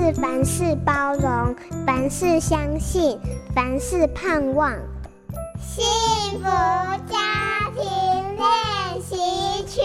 是凡事包容，凡事相信，凡事盼望。幸福家庭练习曲。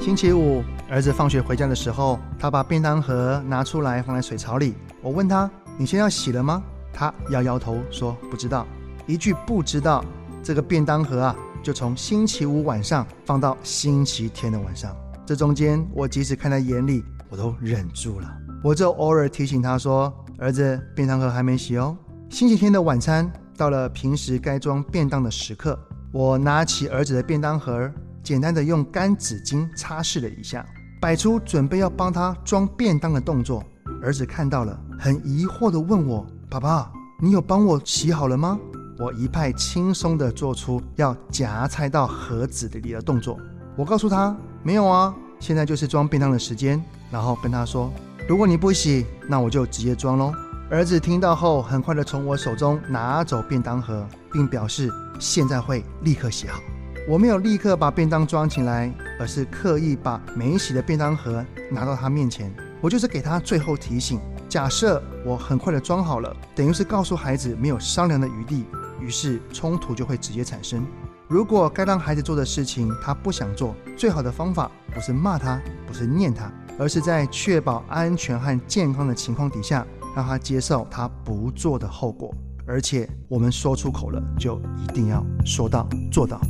星期五，儿子放学回家的时候，他把便当盒拿出来放在水槽里。我问他：“你先要洗了吗？”他摇摇头说：“不知道。”一句不知道，这个便当盒啊，就从星期五晚上放到星期天的晚上。这中间，我即使看在眼里。我都忍住了，我就偶尔提醒他说：“儿子，便当盒还没洗哦。”星期天的晚餐到了，平时该装便当的时刻，我拿起儿子的便当盒，简单的用干纸巾擦拭了一下，摆出准备要帮他装便当的动作。儿子看到了，很疑惑的问我：“爸爸，你有帮我洗好了吗？”我一派轻松的做出要夹菜到盒子里的动作。我告诉他：“没有啊。”现在就是装便当的时间，然后跟他说：“如果你不洗，那我就直接装喽。”儿子听到后，很快的从我手中拿走便当盒，并表示现在会立刻洗好。我没有立刻把便当装起来，而是刻意把没洗的便当盒拿到他面前。我就是给他最后提醒：假设我很快的装好了，等于是告诉孩子没有商量的余地，于是冲突就会直接产生。如果该让孩子做的事情他不想做，最好的方法不是骂他，不是念他，而是在确保安全和健康的情况底下，让他接受他不做的后果。而且我们说出口了，就一定要说到做到，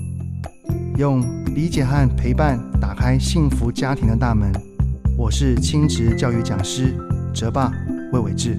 用理解和陪伴打开幸福家庭的大门。我是亲职教育讲师哲爸魏伟志。